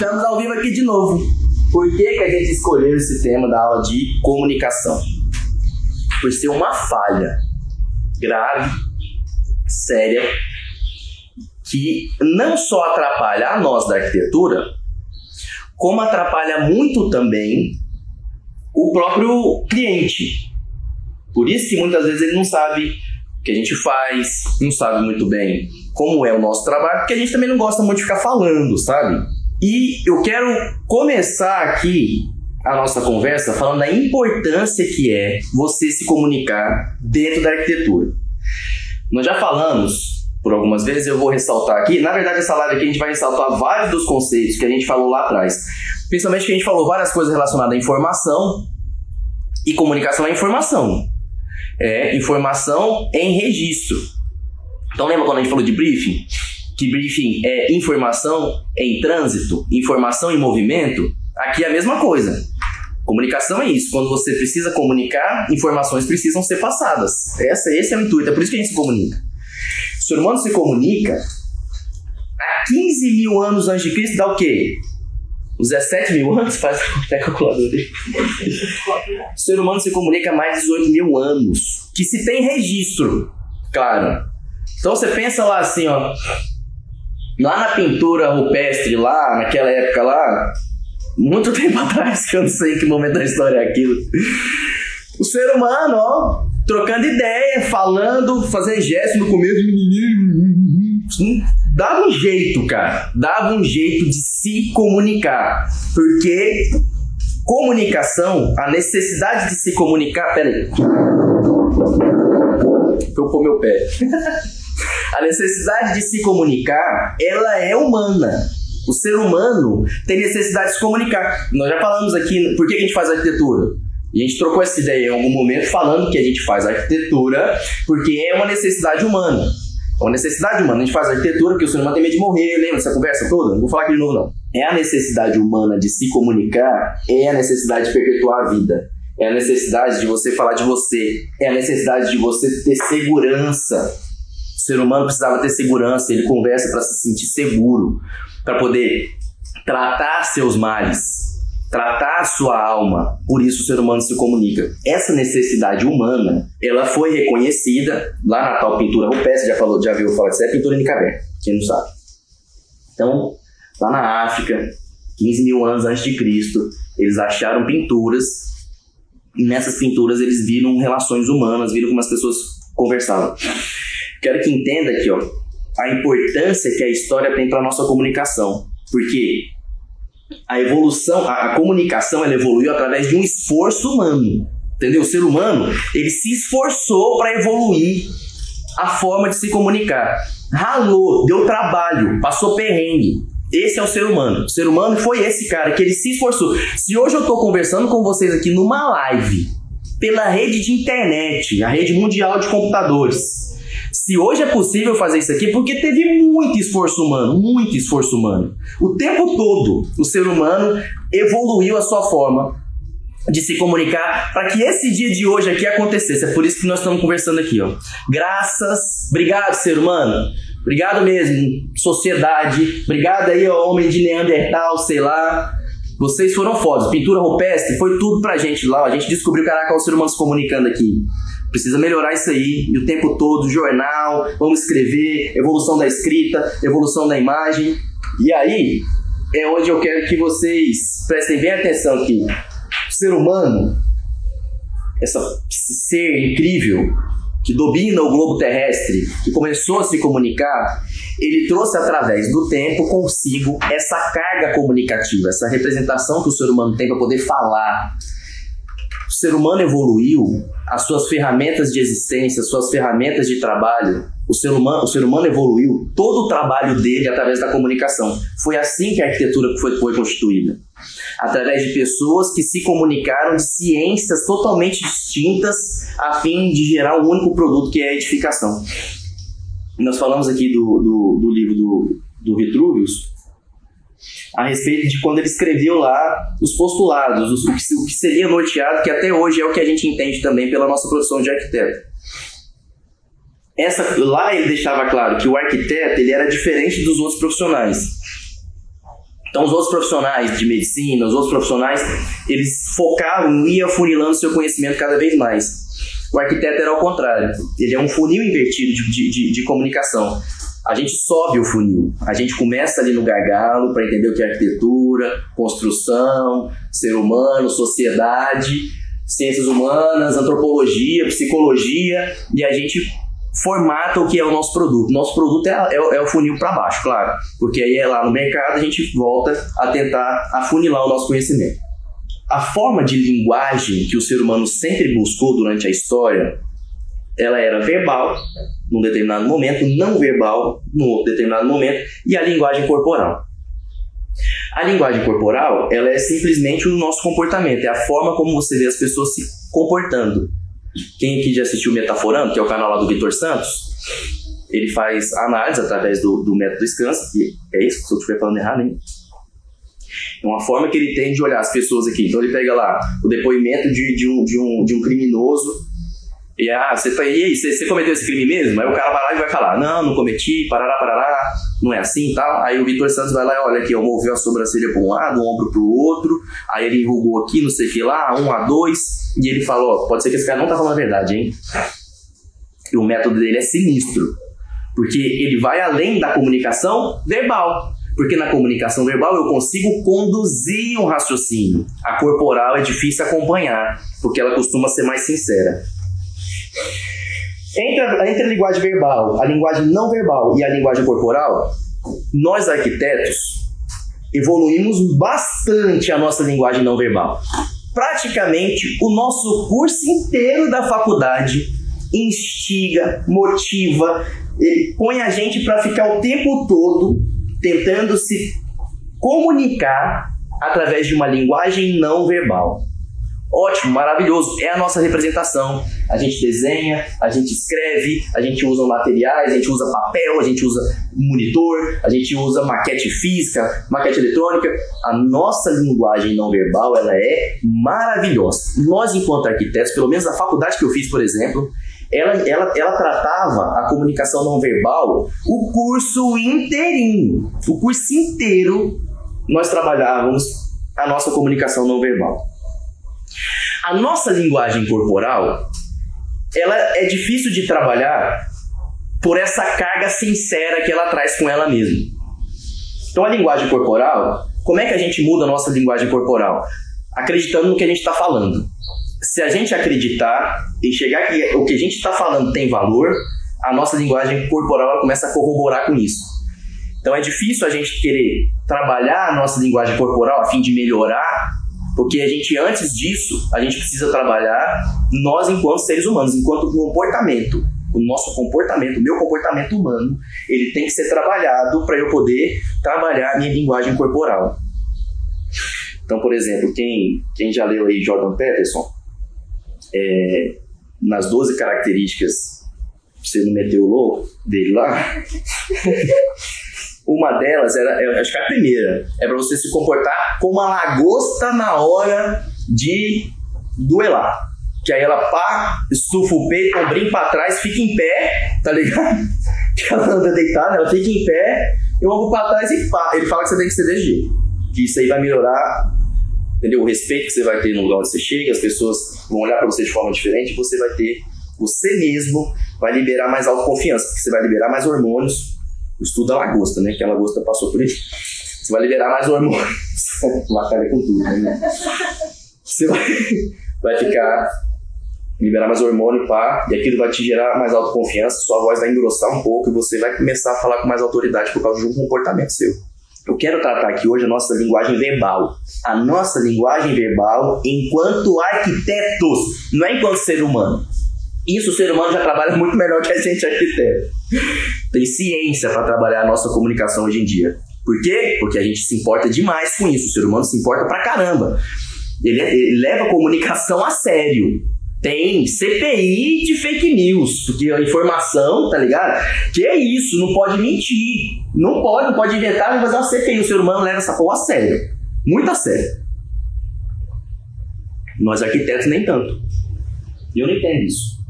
Estamos ao vivo aqui de novo. Por que, que a gente escolheu esse tema da aula de comunicação? Por ser uma falha grave, séria, que não só atrapalha a nós da arquitetura, como atrapalha muito também o próprio cliente. Por isso que muitas vezes ele não sabe o que a gente faz, não sabe muito bem como é o nosso trabalho, porque a gente também não gosta muito de ficar falando, sabe? E eu quero começar aqui a nossa conversa falando da importância que é você se comunicar dentro da arquitetura. Nós já falamos por algumas vezes, eu vou ressaltar aqui. Na verdade, essa live aqui a gente vai ressaltar vários dos conceitos que a gente falou lá atrás. Principalmente que a gente falou várias coisas relacionadas à informação e comunicação é informação. É informação em registro. Então lembra quando a gente falou de briefing? Que briefing é informação em trânsito, informação em movimento, aqui é a mesma coisa. Comunicação é isso. Quando você precisa comunicar, informações precisam ser passadas. Essa, esse é o intuito, é por isso que a gente se comunica. O ser humano se comunica há 15 mil anos antes de Cristo, dá o quê? Os 17 mil anos? Faz até calculador aí. O ser humano se comunica há mais de 18 mil anos. Que se tem registro, claro. Então você pensa lá assim, ó. Lá na pintura rupestre, lá, naquela época lá, muito tempo atrás, que eu não sei que momento da história é aquilo. O ser humano, ó, trocando ideia, falando, fazendo gesto no começo, dava um jeito, cara. Dava um jeito de se comunicar. Porque comunicação, a necessidade de se comunicar. Pera aí. Foi pôr meu pé. A necessidade de se comunicar, ela é humana. O ser humano tem necessidade de se comunicar. Nós já falamos aqui por que a gente faz arquitetura. A gente trocou essa ideia em algum momento falando que a gente faz arquitetura porque é uma necessidade humana. É uma necessidade humana. A gente faz arquitetura porque o ser humano tem medo de morrer. Lembra dessa conversa toda? Não vou falar aqui de novo, não. É a necessidade humana de se comunicar, é a necessidade de perpetuar a vida. É a necessidade de você falar de você. É a necessidade de você ter segurança o ser humano precisava ter segurança, ele conversa para se sentir seguro, para poder tratar seus males, tratar sua alma. Por isso o ser humano se comunica. Essa necessidade humana, ela foi reconhecida lá na tal pintura rupestre, já falou, já viu falar disso, é pintura Nicaber, quem não sabe. Então, lá na África, 15 mil anos antes de Cristo, eles acharam pinturas e nessas pinturas eles viram relações humanas, viram como as pessoas conversavam. Quero que entenda aqui, ó, a importância que a história tem para nossa comunicação. Porque a evolução, a, a comunicação, ela evoluiu através de um esforço humano. Entendeu? O ser humano, ele se esforçou para evoluir a forma de se comunicar. Ralou, deu trabalho, passou perrengue. Esse é o ser humano. O ser humano foi esse cara que ele se esforçou. Se hoje eu estou conversando com vocês aqui numa live pela rede de internet, a rede mundial de computadores, se hoje é possível fazer isso aqui, porque teve muito esforço humano, muito esforço humano. O tempo todo, o ser humano evoluiu a sua forma de se comunicar para que esse dia de hoje aqui acontecesse. É por isso que nós estamos conversando aqui, ó. Graças, obrigado, ser humano. Obrigado mesmo, sociedade. Obrigado aí, ó, homem de Neandertal, sei lá. Vocês foram fodas. Pintura rupestre foi tudo pra gente lá. A gente descobriu, caraca, o ser humano se comunicando aqui. Precisa melhorar isso aí. E o tempo todo, jornal, vamos escrever, evolução da escrita, evolução da imagem. E aí é onde eu quero que vocês prestem bem atenção que o ser humano, essa ser incrível que domina o globo terrestre, que começou a se comunicar, ele trouxe através do tempo consigo essa carga comunicativa, essa representação que o ser humano tem para poder falar, ser humano evoluiu, as suas ferramentas de existência, suas ferramentas de trabalho, o ser humano, o ser humano evoluiu todo o trabalho dele através da comunicação. Foi assim que a arquitetura foi, foi constituída. Através de pessoas que se comunicaram de ciências totalmente distintas a fim de gerar um único produto que é a edificação. Nós falamos aqui do, do, do livro do, do Vitruvius, a respeito de quando ele escreveu lá os postulados, o que, o que seria norteado, que até hoje é o que a gente entende também pela nossa profissão de arquiteto. Essa, lá ele deixava claro que o arquiteto ele era diferente dos outros profissionais. Então, os outros profissionais de medicina, os outros profissionais, eles focavam e iam funilando seu conhecimento cada vez mais. O arquiteto era ao contrário. Ele é um funil invertido de, de, de comunicação. A gente sobe o funil. A gente começa ali no gargalo para entender o que é arquitetura, construção, ser humano, sociedade, ciências humanas, antropologia, psicologia, e a gente formata o que é o nosso produto. Nosso produto é, é, é o funil para baixo, claro, porque aí é lá no mercado a gente volta a tentar afunilar o nosso conhecimento. A forma de linguagem que o ser humano sempre buscou durante a história, ela era verbal num determinado momento, não verbal num outro determinado momento, e a linguagem corporal. A linguagem corporal, ela é simplesmente o nosso comportamento, é a forma como você vê as pessoas se comportando. Quem aqui já assistiu Metaforando, que é o canal lá do Vitor Santos, ele faz análise através do, do método Scansa, que é isso, se eu estiver falando errado, hein? É uma forma que ele tem de olhar as pessoas aqui. Então ele pega lá o depoimento de, de, um, de, um, de um criminoso e ah, você tá aí, você, você cometeu esse crime mesmo? Aí o cara vai lá e vai falar, não, não cometi, parará, parará, não é assim e tal. Aí o Vitor Santos vai lá e olha aqui, eu moveu a sobrancelha para um lado, o ombro para o outro, aí ele enrugou aqui, não sei o que lá, um a dois, e ele falou, pode ser que esse cara não tá falando a verdade, hein? E o método dele é sinistro, porque ele vai além da comunicação verbal. Porque na comunicação verbal eu consigo conduzir um raciocínio. A corporal é difícil acompanhar, porque ela costuma ser mais sincera. Entre a, entre a linguagem verbal, a linguagem não verbal e a linguagem corporal, nós arquitetos evoluímos bastante a nossa linguagem não verbal. Praticamente o nosso curso inteiro da faculdade instiga, motiva, ele põe a gente para ficar o tempo todo tentando se comunicar através de uma linguagem não verbal. Ótimo, maravilhoso. É a nossa representação. A gente desenha, a gente escreve, a gente usa materiais, a gente usa papel, a gente usa monitor, a gente usa maquete física, maquete eletrônica. A nossa linguagem não verbal ela é maravilhosa. Nós, enquanto arquitetos, pelo menos a faculdade que eu fiz, por exemplo, ela, ela, ela tratava a comunicação não verbal o curso inteirinho. O curso inteiro nós trabalhávamos a nossa comunicação não verbal. A nossa linguagem corporal, ela é difícil de trabalhar por essa carga sincera que ela traz com ela mesma. Então a linguagem corporal, como é que a gente muda a nossa linguagem corporal? Acreditando no que a gente está falando. Se a gente acreditar e chegar que o que a gente está falando tem valor, a nossa linguagem corporal começa a corroborar com isso. Então é difícil a gente querer trabalhar a nossa linguagem corporal a fim de melhorar porque a gente, antes disso, a gente precisa trabalhar nós enquanto seres humanos, enquanto comportamento. O nosso comportamento, o meu comportamento humano, ele tem que ser trabalhado para eu poder trabalhar a minha linguagem corporal. Então, por exemplo, quem, quem já leu aí Jordan Peterson, é, nas 12 características, você não meteu o louco dele lá, Uma delas era, eu acho que é a primeira, é para você se comportar como uma lagosta na hora de duelar. Que aí ela pá, estufa o peito, ombrinho pra trás, fica em pé, tá ligado? Que ela anda deitada, ela fica em pé, eu ombro pra trás e pá. Ele fala que você tem que ser desse jeito. Que isso aí vai melhorar, entendeu? O respeito que você vai ter no lugar onde você chega, as pessoas vão olhar para você de forma diferente, você vai ter, você mesmo vai liberar mais autoconfiança, porque você vai liberar mais hormônios o estudo da lagosta, né? Que a lagosta passou por isso. Você vai liberar mais hormônios. Lacalha com tudo, né? Você vai, vai ficar. Liberar mais hormônio, pá, e aquilo vai te gerar mais autoconfiança, sua voz vai engrossar um pouco e você vai começar a falar com mais autoridade por causa de um comportamento seu. Eu quero tratar aqui hoje a nossa linguagem verbal. A nossa linguagem verbal enquanto arquitetos, não é enquanto ser humano. Isso o ser humano já trabalha muito melhor que a gente arquiteto. Tem ciência para trabalhar a nossa comunicação hoje em dia. Por quê? Porque a gente se importa demais com isso. O ser humano se importa pra caramba. Ele, ele leva a comunicação a sério. Tem CPI de fake news, porque a informação, tá ligado? Que é isso, não pode mentir. Não pode, não pode inventar e fazer uma CPI. O ser humano leva essa porra a sério. Muito a sério. Nós arquitetos nem tanto. Eu não entendo isso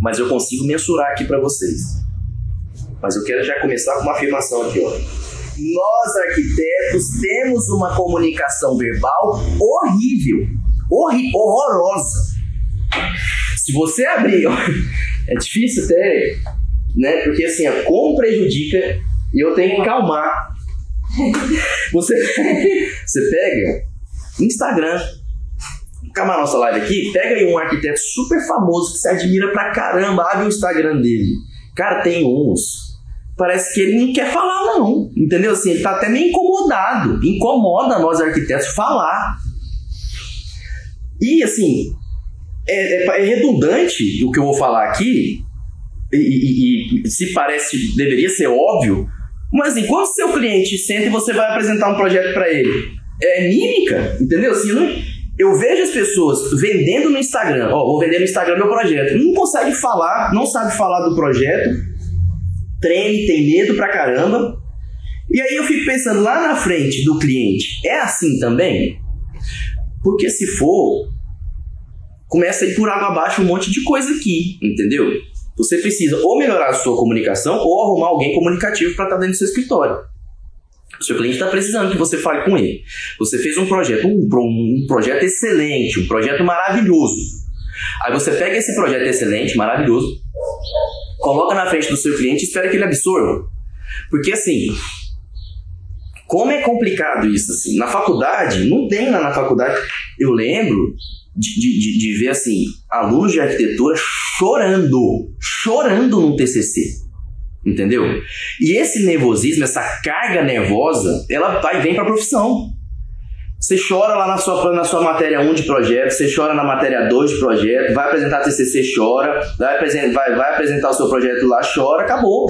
mas eu consigo mensurar aqui para vocês. Mas eu quero já começar com uma afirmação aqui, ó. nós arquitetos temos uma comunicação verbal horrível, horri horrorosa. Se você abrir, é difícil até, né? Porque assim, como prejudica, e eu tenho que calmar. Você, você pega Instagram, acabar nossa live aqui, pega aí um arquiteto super famoso que você admira pra caramba, abre o Instagram dele. Cara, tem uns. Parece que ele não quer falar, não. Entendeu? Assim, ele tá até meio incomodado. Incomoda nós arquitetos falar. E assim, é, é, é redundante o que eu vou falar aqui, e, e, e, se parece, deveria ser óbvio, mas enquanto seu cliente senta e você vai apresentar um projeto para ele, é mímica, entendeu? Assim, não, eu vejo as pessoas vendendo no Instagram, ó, vou vender no Instagram meu projeto. Não consegue falar, não sabe falar do projeto, treme, tem medo pra caramba. E aí eu fico pensando lá na frente do cliente, é assim também? Porque se for, começa a ir por água abaixo um monte de coisa aqui, entendeu? Você precisa ou melhorar a sua comunicação ou arrumar alguém comunicativo para estar tá dentro do seu escritório. O seu cliente está precisando que você fale com ele. Você fez um projeto, um, um projeto excelente, um projeto maravilhoso. Aí você pega esse projeto excelente, maravilhoso, coloca na frente do seu cliente e espera que ele absorva. Porque assim, como é complicado isso assim. Na faculdade, não tem lá na faculdade. Eu lembro de, de, de ver assim, alunos de arquitetura chorando, chorando no TCC. Entendeu? E esse nervosismo, essa carga nervosa, ela vai vem para a profissão. Você chora lá na sua, na sua matéria 1 de projeto, você chora na matéria 2 de projeto, vai apresentar TCC, chora, vai, vai, vai apresentar o seu projeto lá, chora, acabou.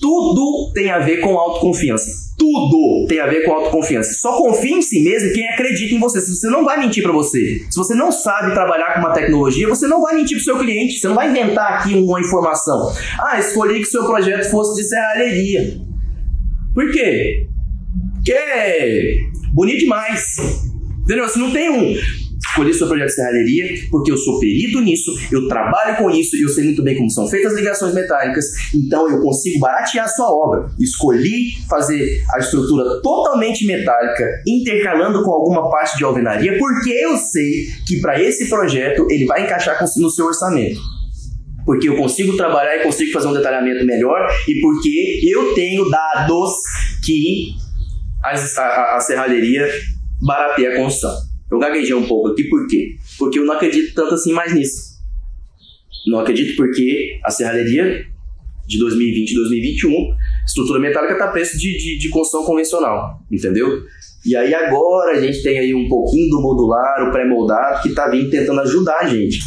Tudo tem a ver com autoconfiança. Tudo tem a ver com autoconfiança. Só confie em si mesmo quem acredita em você. Se você não vai mentir para você, se você não sabe trabalhar com uma tecnologia, você não vai mentir pro seu cliente. Você não vai inventar aqui uma informação. Ah, escolhi que seu projeto fosse de serralheria. Por quê? Porque é bonito demais. Entendeu? Você não tem um escolhi seu projeto de serralheria porque eu sou perito nisso, eu trabalho com isso e eu sei muito bem como são feitas as ligações metálicas, então eu consigo baratear a sua obra. Escolhi fazer a estrutura totalmente metálica, intercalando com alguma parte de alvenaria, porque eu sei que para esse projeto ele vai encaixar no seu orçamento porque eu consigo trabalhar e consigo fazer um detalhamento melhor e porque eu tenho dados que a, a, a serralheria barateia a construção. Eu gaguejei um pouco aqui, por quê? Porque eu não acredito tanto assim mais nisso. Não acredito porque a serralheria de 2020 e 2021, estrutura metálica está preço de, de, de construção convencional, entendeu? E aí agora a gente tem aí um pouquinho do modular, o pré-moldado, que está vindo tentando ajudar a gente.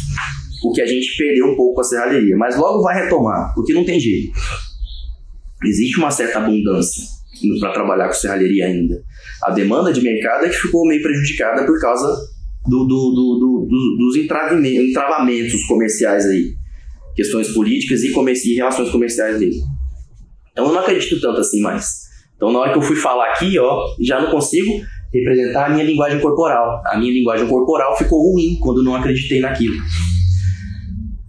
O que a gente perdeu um pouco com a serralheria. Mas logo vai retomar, porque não tem jeito. Existe uma certa abundância para trabalhar com serralheria ainda a demanda de mercado é que ficou meio prejudicada por causa do, do, do, do dos entravamentos comerciais aí. Questões políticas e, e relações comerciais mesmo. Então eu não acredito tanto assim mais. Então na hora que eu fui falar aqui, ó, já não consigo representar a minha linguagem corporal. A minha linguagem corporal ficou ruim quando não acreditei naquilo.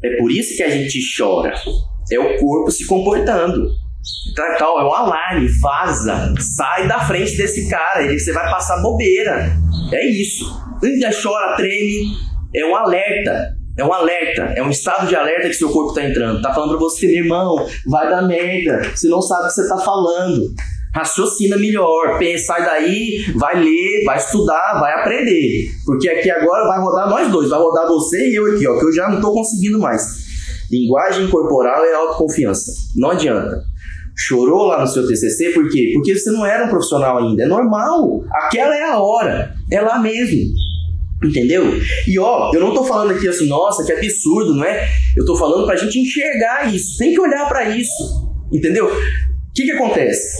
É por isso que a gente chora. É o corpo se comportando. Então, é um alarme, vaza, sai da frente desse cara, ele, você vai passar bobeira. É isso. Ainda chora, treme, é um alerta. É um alerta, é um estado de alerta que seu corpo está entrando. Tá falando para você, meu irmão, vai dar merda. Você não sabe o que você tá falando. Raciocina melhor, pensa, sai daí, vai ler, vai estudar, vai aprender. Porque aqui agora vai rodar nós dois, vai rodar você e eu aqui, ó, que eu já não tô conseguindo mais. Linguagem corporal é autoconfiança. Não adianta chorou lá no seu TCC, por quê? Porque você não era um profissional ainda. É normal. Aquela é a hora. É lá mesmo. Entendeu? E ó, eu não tô falando aqui assim, nossa, que absurdo, não é? Eu tô falando pra gente enxergar isso. Tem que olhar para isso. Entendeu? O que que acontece?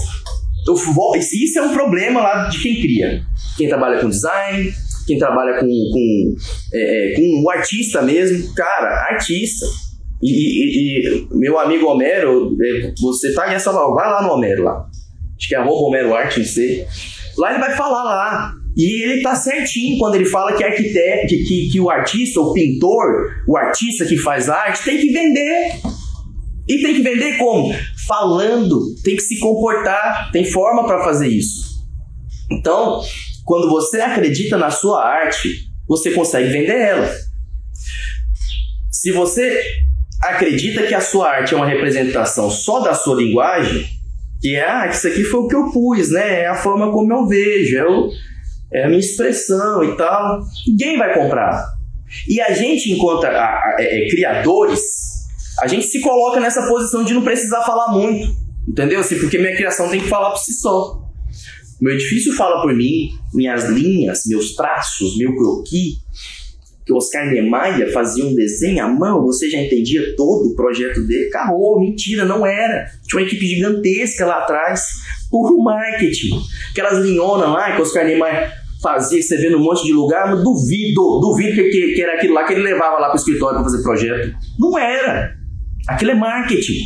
Eu, isso é um problema lá de quem cria. Quem trabalha com design, quem trabalha com, com, é, é com o artista mesmo. Cara, artista e, e, e, meu amigo Homero, é, você tá Paulo, vai lá no Homero lá. Acho que é arroba Homero Arte, não sei. Lá ele vai falar lá. E ele tá certinho quando ele fala que arquiteto, que, que o artista, o pintor, o artista que faz arte, tem que vender. E tem que vender como? falando, tem que se comportar, tem forma para fazer isso. Então, quando você acredita na sua arte, você consegue vender ela. Se você acredita que a sua arte é uma representação só da sua linguagem, que é, ah, isso aqui foi o que eu pus, né? É a forma como eu vejo, é, o, é a minha expressão e tal. Ninguém vai comprar. E a gente, enquanto a, a, é, é, criadores, a gente se coloca nessa posição de não precisar falar muito, entendeu? Assim, porque minha criação tem que falar por si só. Meu edifício fala por mim, minhas linhas, meus traços, meu croquis, que o Oscar Niemeyer fazia um desenho à mão, você já entendia todo o projeto dele. Carro, mentira, não era. Tinha uma equipe gigantesca lá atrás, puro marketing. Aquelas linhonas lá que o Oscar Niemeyer fazia, você vê num monte de lugar, mas duvido, duvido que, que, que era aquilo lá que ele levava lá para o escritório para fazer projeto. Não era. Aquilo é marketing.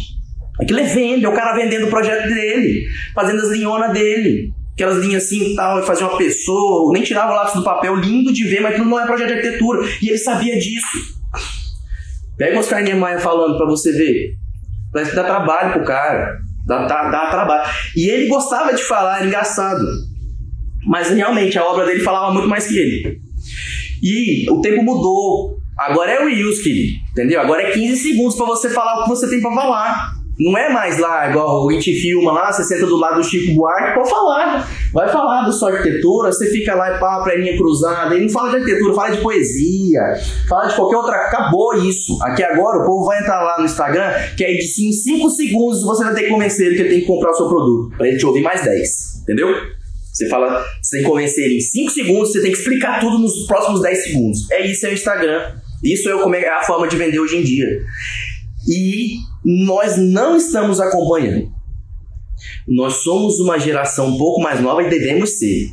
Aquilo é venda, é o cara vendendo o projeto dele, fazendo as linhonas dele aquelas linhas assim e tal, e fazia uma pessoa, nem tirava o lápis do papel, lindo de ver, mas aquilo não é projeto de arquitetura. E ele sabia disso. Pega o Oscar Niemeyer falando para você ver. Dá trabalho pro cara. Dá, dá, dá trabalho. E ele gostava de falar, era engraçado. Mas realmente a obra dele falava muito mais que ele. E o tempo mudou. Agora é o Reels. Entendeu? Agora é 15 segundos para você falar o que você tem para falar. Não é mais lá, igual a gente filma lá, você senta do lado do Chico Buarque, pode falar. Vai falar da sua arquitetura, você fica lá e pá, perninha cruzada. Ele não fala de arquitetura, fala de poesia, fala de qualquer outra. Acabou isso. Aqui agora o povo vai entrar lá no Instagram, que aí de 5 segundos você vai ter que convencer ele que ele tem que comprar o seu produto. Pra ele te ouvir mais 10. Entendeu? Você fala, você tem que convencer ele em 5 segundos, você tem que explicar tudo nos próximos 10 segundos. É isso, é o Instagram. Isso é, como é a forma de vender hoje em dia. E nós não estamos acompanhando. Nós somos uma geração um pouco mais nova e devemos ser.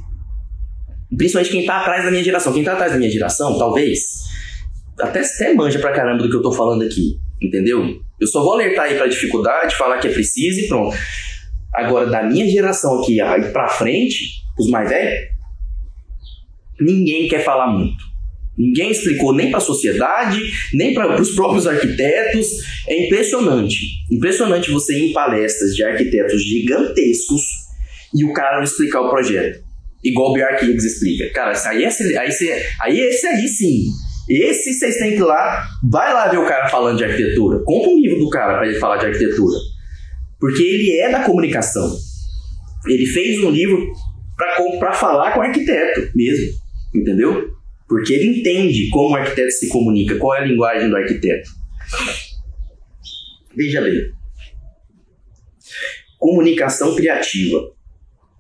Principalmente quem está atrás da minha geração. Quem está atrás da minha geração, talvez, até, até manja pra caramba do que eu tô falando aqui. Entendeu? Eu só vou alertar aí pra dificuldade, falar que é preciso e pronto. Agora, da minha geração aqui aí pra frente, os mais velhos, ninguém quer falar muito. Ninguém explicou nem para a sociedade, nem para os próprios arquitetos. É impressionante. Impressionante você ir em palestras de arquitetos gigantescos e o cara não explicar o projeto. Igual o Bjark explica. Cara, aí, é, aí, aí esse aí sim. Esse vocês têm que ir lá. Vai lá ver o cara falando de arquitetura. Compra um livro do cara para ele falar de arquitetura. Porque ele é da comunicação. Ele fez um livro para falar com o arquiteto mesmo. Entendeu? Porque ele entende como o arquiteto se comunica, qual é a linguagem do arquiteto. Veja bem. Comunicação criativa.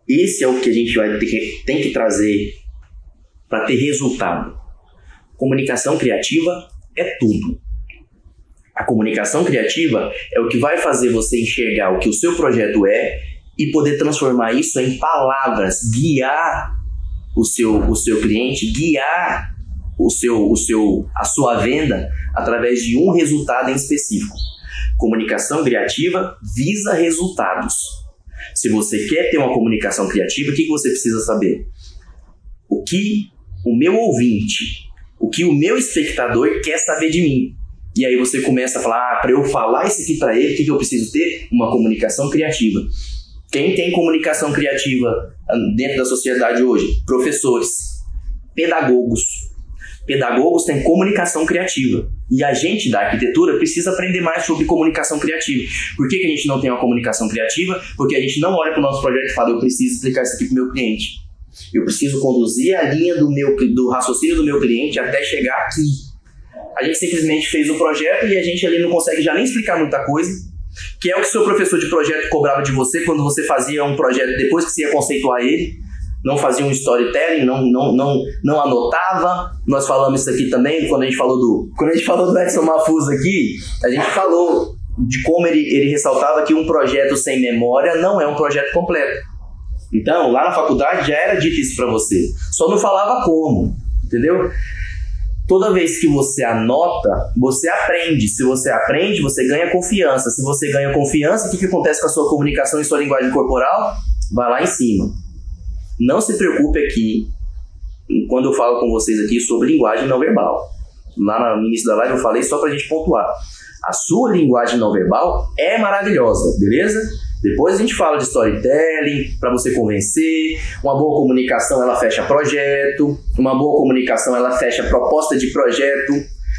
Esse é o que a gente vai ter, tem que trazer para ter resultado. Comunicação criativa é tudo. A comunicação criativa é o que vai fazer você enxergar o que o seu projeto é e poder transformar isso em palavras, guiar o seu, o seu cliente, guiar o seu, o seu, a sua venda através de um resultado em específico. Comunicação criativa visa resultados. Se você quer ter uma comunicação criativa, o que, você precisa saber? O que o meu ouvinte, o que o meu espectador quer saber de mim. E aí você começa a falar, ah, para eu falar isso aqui para ele, o que eu preciso ter? Uma comunicação criativa. Quem tem comunicação criativa dentro da sociedade hoje? Professores, pedagogos. Pedagogos têm comunicação criativa. E a gente da arquitetura precisa aprender mais sobre comunicação criativa. Por que, que a gente não tem uma comunicação criativa? Porque a gente não olha para o nosso projeto e fala, eu preciso explicar isso aqui para o meu cliente. Eu preciso conduzir a linha do, meu, do raciocínio do meu cliente até chegar aqui. A gente simplesmente fez o projeto e a gente ali não consegue já nem explicar muita coisa que é o que seu professor de projeto cobrava de você quando você fazia um projeto depois que você ia conceituar ele. Não fazia um storytelling, não, não, não, não anotava. Nós falamos isso aqui também quando a gente falou do. Quando a gente falou do Edson Mafuz aqui, a gente falou de como ele, ele ressaltava que um projeto sem memória não é um projeto completo. Então, lá na faculdade já era isso para você. Só não falava como, entendeu? Toda vez que você anota, você aprende. Se você aprende, você ganha confiança. Se você ganha confiança, o que, que acontece com a sua comunicação e sua linguagem corporal? Vai lá em cima. Não se preocupe aqui, quando eu falo com vocês aqui sobre linguagem não verbal. Lá no início da live eu falei só para a gente pontuar. A sua linguagem não verbal é maravilhosa, beleza? Depois a gente fala de storytelling para você convencer. Uma boa comunicação ela fecha projeto. Uma boa comunicação ela fecha proposta de projeto.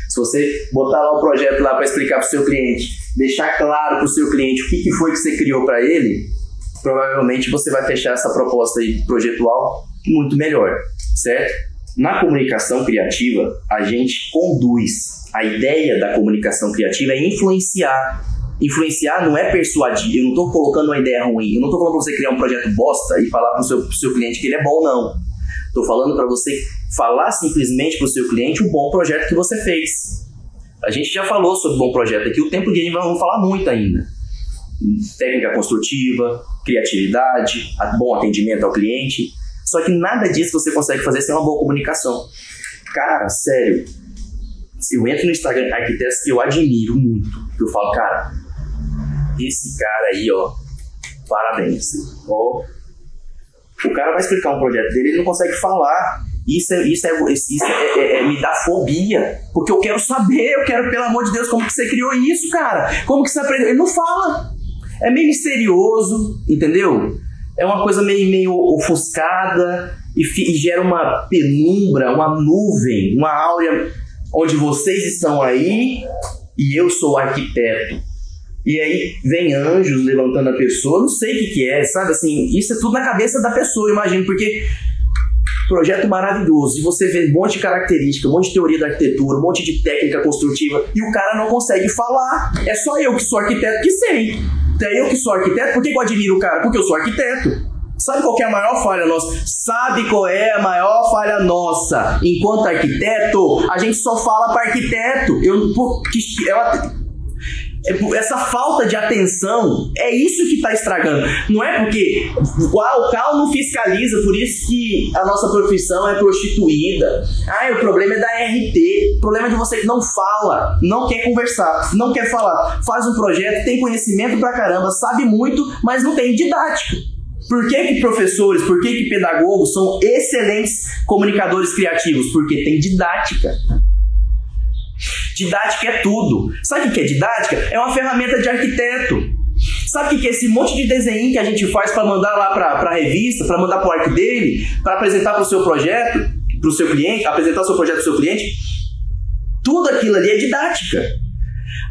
Se você botar lá o projeto lá para explicar para o seu cliente, deixar claro para o seu cliente o que, que foi que você criou para ele, provavelmente você vai fechar essa proposta aí projetual muito melhor, certo? Na comunicação criativa, a gente conduz. A ideia da comunicação criativa é influenciar. Influenciar não é persuadir. Eu não estou colocando uma ideia ruim. Eu não estou falando para você criar um projeto bosta e falar para o seu, seu cliente que ele é bom, não. Estou falando para você falar simplesmente para o seu cliente o bom projeto que você fez. A gente já falou sobre bom projeto aqui. O tempo de a gente vai falar muito ainda técnica construtiva, criatividade, bom atendimento ao cliente. Só que nada disso você consegue fazer sem uma boa comunicação. Cara, sério, eu entro no Instagram arquitetos que eu admiro muito. Eu falo, cara, esse cara aí, ó, parabéns. Ó, o cara vai explicar um projeto dele, ele não consegue falar. Isso, é, isso, é, isso é, é, é, me dá fobia. Porque eu quero saber, eu quero, pelo amor de Deus, como que você criou isso, cara? Como que você aprendeu? Ele não fala. É meio misterioso, entendeu? É uma coisa meio, meio ofuscada e, e gera uma penumbra, uma nuvem, uma áurea onde vocês estão aí e eu sou arquiteto. E aí vem anjos levantando a pessoa, não sei o que, que é, sabe assim, isso é tudo na cabeça da pessoa, eu imagino, porque projeto maravilhoso, e você vê um monte de característica, um monte de teoria da arquitetura, um monte de técnica construtiva, e o cara não consegue falar. É só eu que sou arquiteto que sei. É eu que sou arquiteto, por que eu admiro o cara? Porque eu sou arquiteto. Sabe qual é a maior falha nossa? Sabe qual é a maior falha nossa? Enquanto arquiteto, a gente só fala para arquiteto. Eu, porque ela, é essa falta de atenção é isso que está estragando. Não é porque o CAL não fiscaliza, por isso que a nossa profissão é prostituída. Ah, o problema é da RT. O problema é de você que não fala, não quer conversar, não quer falar. Faz um projeto, tem conhecimento pra caramba, sabe muito, mas não tem didática. Por que, que professores, por que, que pedagogos são excelentes comunicadores criativos? Porque tem didática. Didática é tudo. Sabe o que é didática? É uma ferramenta de arquiteto. Sabe o que é esse monte de desenho que a gente faz para mandar lá para a revista, para mandar para o arco dele, para apresentar para o seu projeto, para o seu cliente, apresentar o seu projeto para o seu cliente? Tudo aquilo ali é didática.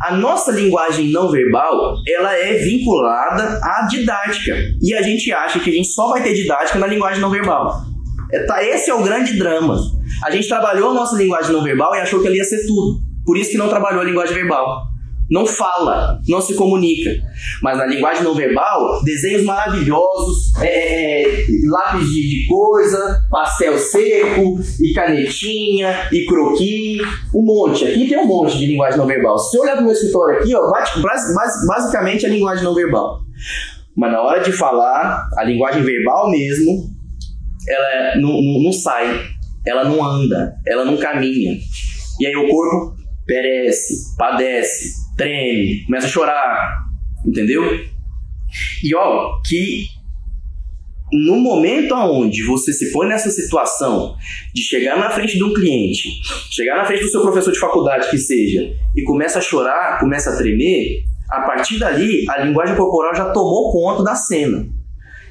A nossa linguagem não verbal, ela é vinculada à didática. E a gente acha que a gente só vai ter didática na linguagem não verbal. É, tá, esse é o grande drama. A gente trabalhou a nossa linguagem não verbal e achou que ela ia ser tudo. Por isso que não trabalhou a linguagem verbal. Não fala, não se comunica. Mas na linguagem não verbal, desenhos maravilhosos, é, é, é lápis de, coisa, pastel seco, e canetinha, e croquis, um monte. Aqui tem um monte de linguagem não verbal. Se você olhar no meu escritório aqui, ó, basicamente é a linguagem não verbal. Mas na hora de falar, a linguagem verbal mesmo, ela não, não, não sai, ela não anda, ela não caminha. E aí o corpo perece, padece, treme, começa a chorar, entendeu? E ó, que no momento aonde você se põe nessa situação de chegar na frente de um cliente, chegar na frente do seu professor de faculdade que seja, e começa a chorar, começa a tremer, a partir dali a linguagem corporal já tomou conta da cena.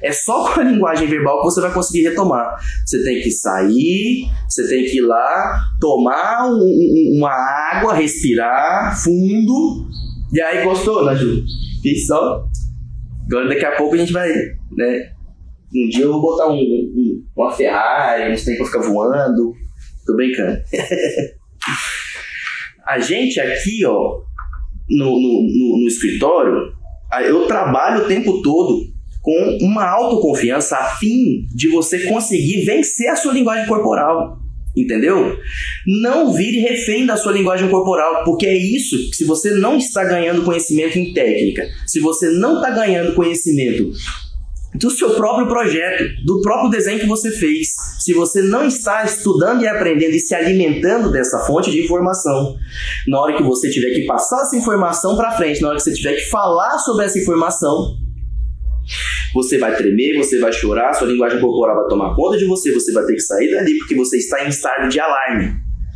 É só com a linguagem verbal que você vai conseguir retomar. Você tem que sair, você tem que ir lá, tomar um, um, uma água, respirar fundo. E aí, gostou, Naju? Fiz só. Agora, daqui a pouco a gente vai, né? Um dia eu vou botar um, um uma Ferrari, uns tempos ficar voando. Tô brincando. a gente aqui, ó, no, no, no, no escritório, eu trabalho o tempo todo com uma autoconfiança a fim de você conseguir vencer a sua linguagem corporal. Entendeu? Não vire refém da sua linguagem corporal, porque é isso que se você não está ganhando conhecimento em técnica, se você não está ganhando conhecimento do seu próprio projeto, do próprio desenho que você fez, se você não está estudando e aprendendo e se alimentando dessa fonte de informação, na hora que você tiver que passar essa informação para frente, na hora que você tiver que falar sobre essa informação, você vai tremer, você vai chorar, sua linguagem corporal vai tomar conta de você, você vai ter que sair dali porque você está em estado de alarme.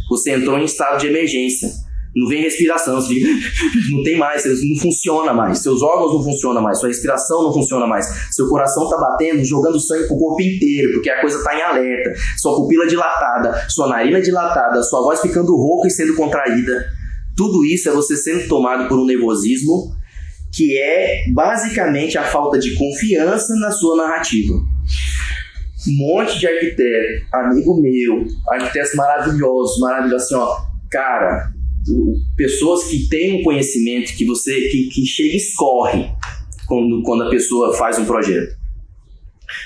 Você entrou em estado de emergência. Não vem respiração, você fica, não tem mais, não funciona mais, seus órgãos não funcionam mais, sua respiração não funciona mais, seu coração tá batendo, jogando sangue pro corpo inteiro, porque a coisa tá em alerta, sua pupila dilatada, sua narina dilatada, sua voz ficando rouca e sendo contraída. Tudo isso é você sendo tomado por um nervosismo que é basicamente a falta de confiança na sua narrativa. Um monte de arquiteto, amigo meu, arquitetos maravilhosos, maravilhosos, assim, ó, cara, pessoas que têm um conhecimento que você que, que chega e escorre quando, quando a pessoa faz um projeto.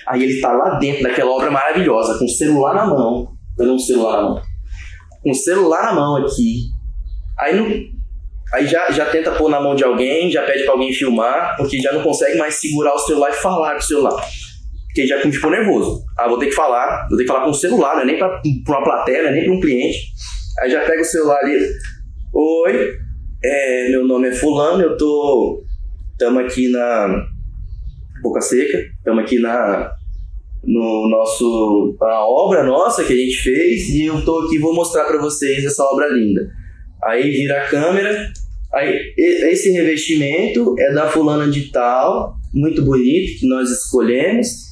Aí ele está lá dentro daquela obra maravilhosa, com o celular na mão, não um celular na mão, com o celular na mão aqui. Aí, não, aí já, já tenta pôr na mão de alguém, já pede para alguém filmar, porque já não consegue mais segurar o celular e falar com o celular. Porque já ficou nervoso. Ah, vou ter que falar, vou ter que falar com o celular, não é nem para uma plateia, não é nem para um cliente. Aí já pega o celular ali, Oi, é, meu nome é Fulano, eu tô. Estamos aqui na Boca Seca, estamos aqui na no nosso a obra nossa que a gente fez e eu tô aqui vou mostrar para vocês essa obra linda. Aí vira a câmera, aí esse revestimento é da fulana de tal, muito bonito que nós escolhemos.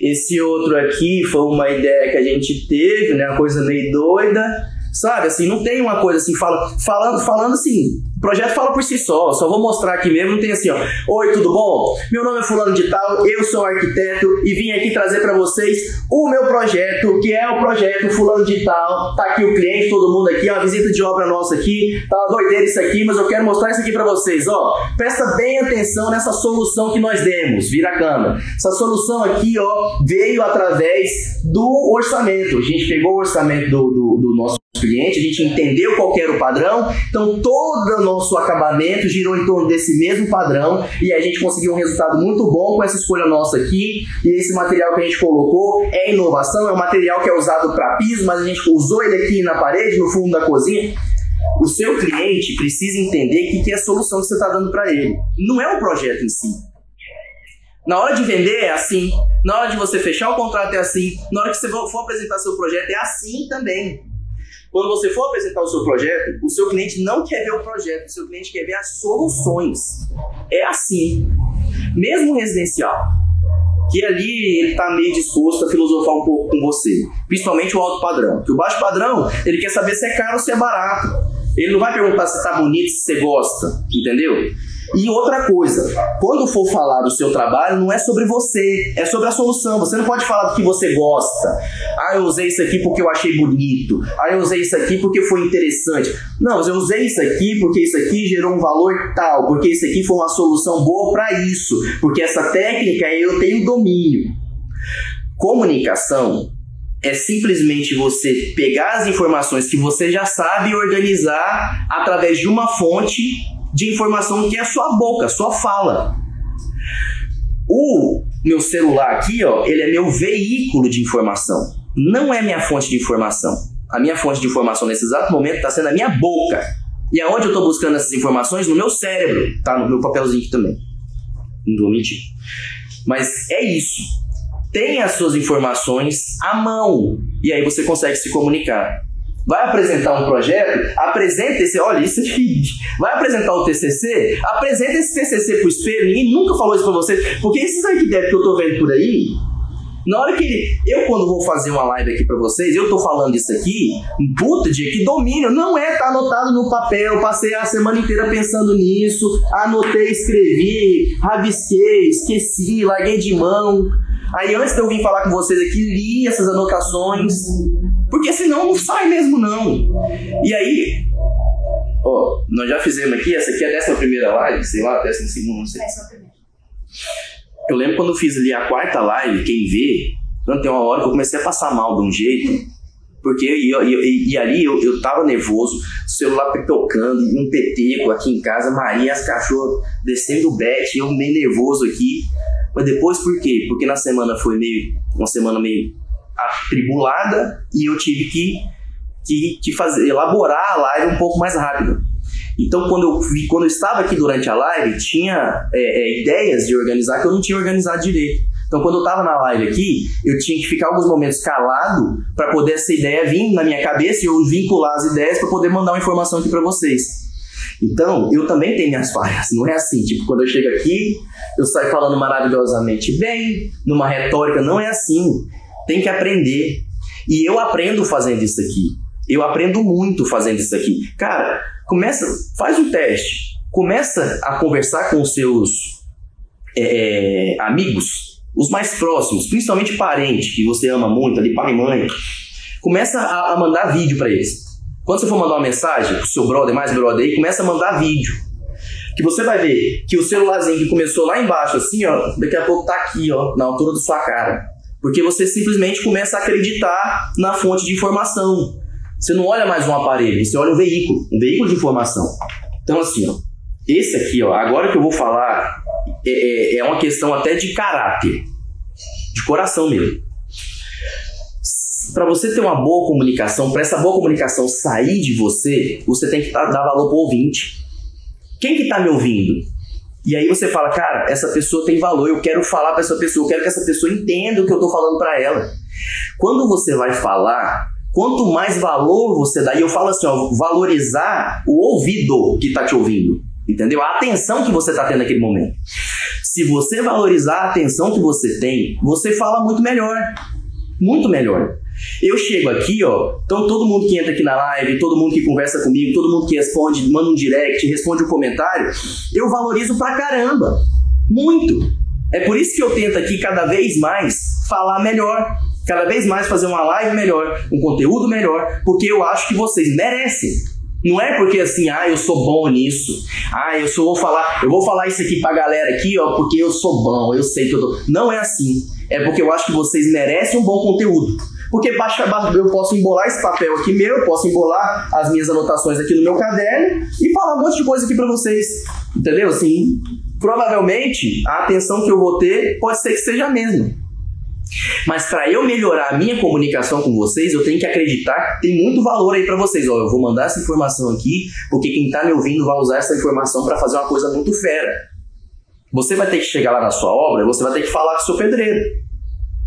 Esse outro aqui foi uma ideia que a gente teve, né, uma coisa meio doida. Sabe, assim, não tem uma coisa assim, fala, falando, falando assim, projeto fala por si só, só vou mostrar aqui mesmo, não tem assim, ó. Oi, tudo bom? Meu nome é Fulano de Tal, eu sou arquiteto e vim aqui trazer para vocês o meu projeto, que é o projeto Fulano de Tal. Tá aqui o cliente, todo mundo aqui, uma visita de obra nossa aqui. Tá doideira isso aqui, mas eu quero mostrar isso aqui para vocês, ó. Presta bem atenção nessa solução que nós demos. Vira a câmera. Essa solução aqui, ó, veio através do orçamento. A gente pegou o orçamento do, do, do cliente, a gente entendeu qual era o padrão, então todo o nosso acabamento girou em torno desse mesmo padrão e a gente conseguiu um resultado muito bom com essa escolha nossa aqui. E esse material que a gente colocou é inovação, é um material que é usado para piso, mas a gente usou ele aqui na parede, no fundo da cozinha. O seu cliente precisa entender que, que é a solução que você está dando para ele. Não é um projeto em si. Na hora de vender é assim, na hora de você fechar o contrato é assim, na hora que você for apresentar seu projeto é assim também. Quando você for apresentar o seu projeto, o seu cliente não quer ver o projeto, o seu cliente quer ver as soluções. É assim. Mesmo residencial, que ali ele está meio disposto a filosofar um pouco com você, principalmente o alto padrão. Que o baixo padrão, ele quer saber se é caro ou se é barato. Ele não vai perguntar se está bonito, se você gosta, entendeu? E outra coisa, quando for falar do seu trabalho, não é sobre você, é sobre a solução. Você não pode falar do que você gosta. Ah, eu usei isso aqui porque eu achei bonito. Ah, eu usei isso aqui porque foi interessante. Não, eu usei isso aqui porque isso aqui gerou um valor tal, porque isso aqui foi uma solução boa para isso, porque essa técnica eu tenho domínio. Comunicação é simplesmente você pegar as informações que você já sabe e organizar através de uma fonte de informação que é a sua boca, a sua fala. O meu celular aqui, ó, ele é meu veículo de informação, não é minha fonte de informação. A minha fonte de informação nesse exato momento está sendo a minha boca. E aonde eu estou buscando essas informações? No meu cérebro, tá? No meu papelzinho aqui também. Não vou mentir. Mas é isso. Tenha as suas informações à mão. E aí você consegue se comunicar vai apresentar um projeto, apresenta esse, olha, isso é difícil. Vai apresentar o TCC, apresenta esse TCC pro espelho, ninguém nunca falou isso pra você, porque esses arquitetos que eu tô vendo por aí, na hora que eu, quando vou fazer uma live aqui pra vocês, eu tô falando isso aqui, puta dia, que domínio, não é, tá anotado no papel, passei a semana inteira pensando nisso, anotei, escrevi, rabisquei, esqueci, larguei de mão. Aí antes de eu vir falar com vocês aqui, li essas anotações, porque senão não sai mesmo, não. E aí, ó, nós já fizemos aqui, essa aqui é a décima primeira live, sei lá, décima segunda, não sei. Eu lembro quando eu fiz ali a quarta live, quem vê, não tem uma hora que eu comecei a passar mal de um jeito, porque e, e, e ali eu, eu tava nervoso, celular tocando, um peteco aqui em casa, Maria, as cachorras descendo o bet, eu meio nervoso aqui. Mas depois por quê? Porque na semana foi meio. Uma semana meio atribulada e eu tive que, que, que fazer, elaborar a live um pouco mais rápido. Então, quando eu, vi, quando eu estava aqui durante a live, tinha é, é, ideias de organizar que eu não tinha organizado direito. Então, quando eu tava na live aqui, eu tinha que ficar alguns momentos calado para poder essa ideia vir na minha cabeça e eu vincular as ideias para poder mandar uma informação aqui para vocês. Então, eu também tenho minhas falhas, não é assim, tipo, quando eu chego aqui, eu saio falando maravilhosamente bem, numa retórica, não é assim. Tem que aprender. E eu aprendo fazendo isso aqui. Eu aprendo muito fazendo isso aqui. Cara, começa, faz um teste. Começa a conversar com os seus é, é amigos, os mais próximos, principalmente parente que você ama muito, ali pai e mãe. Começa a, a mandar vídeo para eles. Quando você for mandar uma mensagem pro seu brother, mais brother aí, começa a mandar vídeo. Que você vai ver que o celularzinho que começou lá embaixo, assim, ó, daqui a pouco tá aqui, ó, na altura da sua cara. Porque você simplesmente começa a acreditar na fonte de informação. Você não olha mais um aparelho, você olha um veículo, um veículo de informação. Então, assim, ó, esse aqui, ó, agora que eu vou falar, é, é, é uma questão até de caráter, de coração mesmo. Para você ter uma boa comunicação, para essa boa comunicação sair de você, você tem que dar valor pro ouvinte. Quem que tá me ouvindo? E aí você fala, cara, essa pessoa tem valor, eu quero falar para essa pessoa, eu quero que essa pessoa entenda o que eu tô falando para ela. Quando você vai falar, quanto mais valor você dá, e eu falo assim, ó, valorizar o ouvido que tá te ouvindo, entendeu? A atenção que você tá tendo naquele momento. Se você valorizar a atenção que você tem, você fala muito melhor. Muito melhor. Eu chego aqui, ó, então todo mundo que entra aqui na live, todo mundo que conversa comigo, todo mundo que responde, manda um direct, responde um comentário, eu valorizo pra caramba. Muito. É por isso que eu tento aqui cada vez mais falar melhor, cada vez mais fazer uma live melhor, um conteúdo melhor, porque eu acho que vocês merecem. Não é porque assim, ah, eu sou bom nisso. Ah, eu só vou falar, eu vou falar isso aqui pra galera aqui, ó, porque eu sou bom, eu sei que eu tô. Não é assim. É porque eu acho que vocês merecem um bom conteúdo. Porque eu posso embolar esse papel aqui meu, eu posso embolar as minhas anotações aqui no meu caderno e falar um monte de coisa aqui para vocês. Entendeu? Assim, provavelmente a atenção que eu vou ter pode ser que seja a mesma. Mas para eu melhorar a minha comunicação com vocês, eu tenho que acreditar que tem muito valor aí para vocês. Ó, eu vou mandar essa informação aqui, porque quem está me ouvindo vai usar essa informação para fazer uma coisa muito fera. Você vai ter que chegar lá na sua obra, você vai ter que falar com o seu pedreiro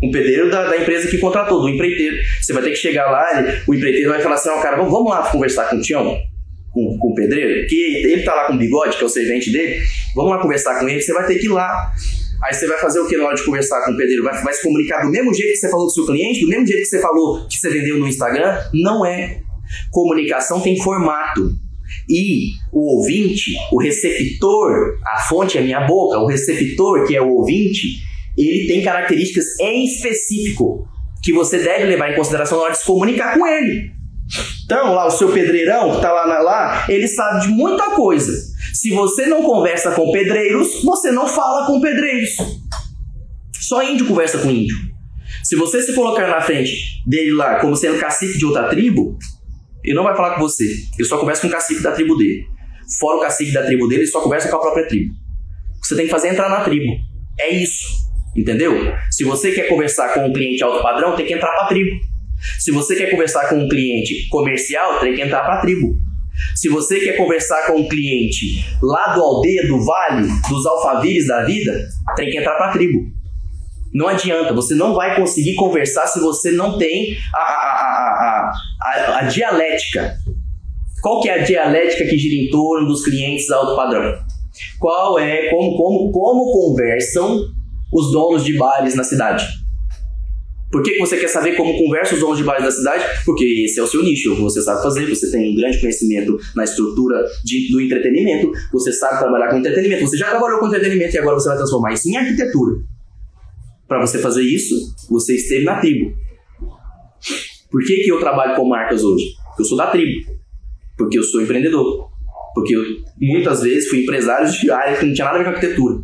um pedreiro da, da, empresa que contratou, do empreiteiro. Você vai ter que chegar lá, o empreiteiro vai falar assim: ó, oh, cara, vamos lá conversar com o Tião, com, com o pedreiro, que ele tá lá com o bigode, que é o servente dele, vamos lá conversar com ele, você vai ter que ir lá. Aí você vai fazer o que na hora de conversar com o pedreiro? Vai, vai se comunicar do mesmo jeito que você falou com o seu cliente, do mesmo jeito que você falou que você vendeu no Instagram? Não é. Comunicação tem formato. E o ouvinte, o receptor, a fonte é minha boca, o receptor, que é o ouvinte, ele tem características em específico que você deve levar em consideração na hora de se comunicar com ele. Então, lá o seu pedreirão que está lá, lá, ele sabe de muita coisa. Se você não conversa com pedreiros, você não fala com pedreiros. Só índio conversa com índio. Se você se colocar na frente dele lá como sendo cacique de outra tribo, ele não vai falar com você. Ele só conversa com o cacique da tribo dele. Fora o cacique da tribo dele, ele só conversa com a própria tribo. Você tem que fazer é entrar na tribo. É isso. Entendeu? Se você quer conversar com um cliente alto padrão, tem que entrar para tribo. Se você quer conversar com um cliente comercial, tem que entrar para tribo. Se você quer conversar com um cliente lá do aldeia, do vale, dos alfavires da vida, tem que entrar para tribo. Não adianta, você não vai conseguir conversar se você não tem a, a, a, a, dialética. Qual que é a dialética que gira em torno dos clientes alto padrão? Qual é, como, como, como conversam os donos de bares na cidade. Por que, você quer saber como conversam os donos de bares da cidade? Porque esse é o seu nicho, você sabe fazer, você tem um grande conhecimento na estrutura de, do entretenimento, você sabe trabalhar com entretenimento, você já trabalhou com entretenimento e agora você vai transformar isso em arquitetura. Para você fazer isso, você esteve na tribo. Por que, que eu trabalho com marcas hoje? Porque eu sou da tribo. Porque eu sou empreendedor. Porque eu, muitas vezes, fui empresário de área que não tinha nada a ver com arquitetura.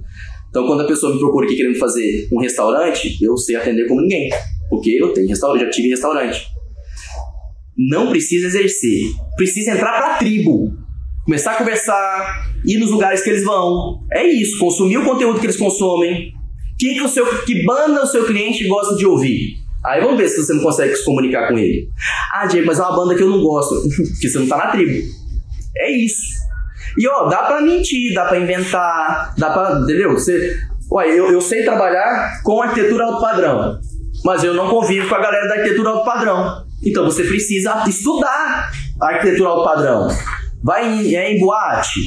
Então, quando a pessoa me procura aqui querendo fazer um restaurante, eu sei atender como ninguém. Porque eu tenho restaurante, já tive restaurante. Não precisa exercer. Precisa entrar para a tribo. Começar a conversar, ir nos lugares que eles vão. É isso, consumir o conteúdo que eles consomem. Que, que, o seu, que banda o seu cliente gosta de ouvir? Aí vamos ver se você não consegue se comunicar com ele. Ah, Diego, mas é uma banda que eu não gosto. Porque você não tá na tribo. É isso. E ó, dá pra mentir, dá pra inventar, dá pra. Entendeu? Você, Ué, eu, eu sei trabalhar com arquitetura alto padrão, mas eu não convivo com a galera da arquitetura alto padrão. Então você precisa estudar a arquitetura alto padrão. Vai em, é em boate.